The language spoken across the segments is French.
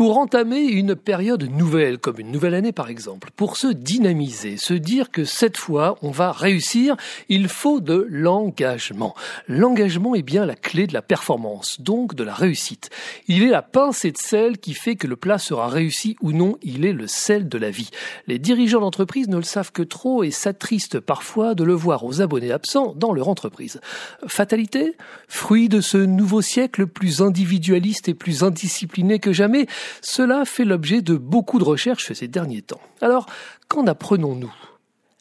pour entamer une période nouvelle, comme une nouvelle année par exemple, pour se dynamiser, se dire que cette fois on va réussir, il faut de l'engagement. L'engagement est bien la clé de la performance, donc de la réussite. Il est la pincée de sel qui fait que le plat sera réussi ou non, il est le sel de la vie. Les dirigeants d'entreprise ne le savent que trop et s'attristent parfois de le voir aux abonnés absents dans leur entreprise. Fatalité? Fruit de ce nouveau siècle plus individualiste et plus indiscipliné que jamais, cela fait l'objet de beaucoup de recherches ces derniers temps. Alors, qu'en apprenons-nous?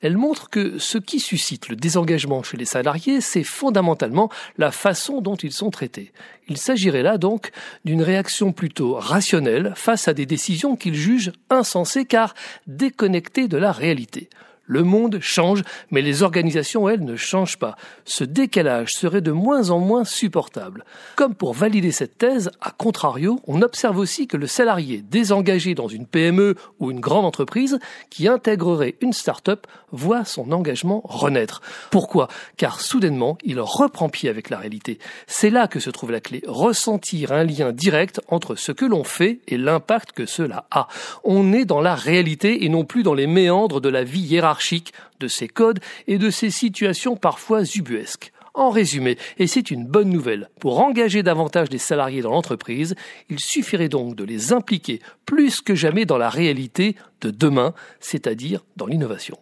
Elle montre que ce qui suscite le désengagement chez les salariés, c'est fondamentalement la façon dont ils sont traités. Il s'agirait là donc d'une réaction plutôt rationnelle face à des décisions qu'ils jugent insensées car déconnectées de la réalité. Le monde change, mais les organisations, elles, ne changent pas. Ce décalage serait de moins en moins supportable. Comme pour valider cette thèse, à contrario, on observe aussi que le salarié désengagé dans une PME ou une grande entreprise qui intégrerait une start-up voit son engagement renaître. Pourquoi? Car soudainement, il reprend pied avec la réalité. C'est là que se trouve la clé. Ressentir un lien direct entre ce que l'on fait et l'impact que cela a. On est dans la réalité et non plus dans les méandres de la vie hiérarchique de ces codes et de ces situations parfois ubuesques. En résumé, et c'est une bonne nouvelle, pour engager davantage des salariés dans l'entreprise, il suffirait donc de les impliquer plus que jamais dans la réalité de demain, c'est-à-dire dans l'innovation.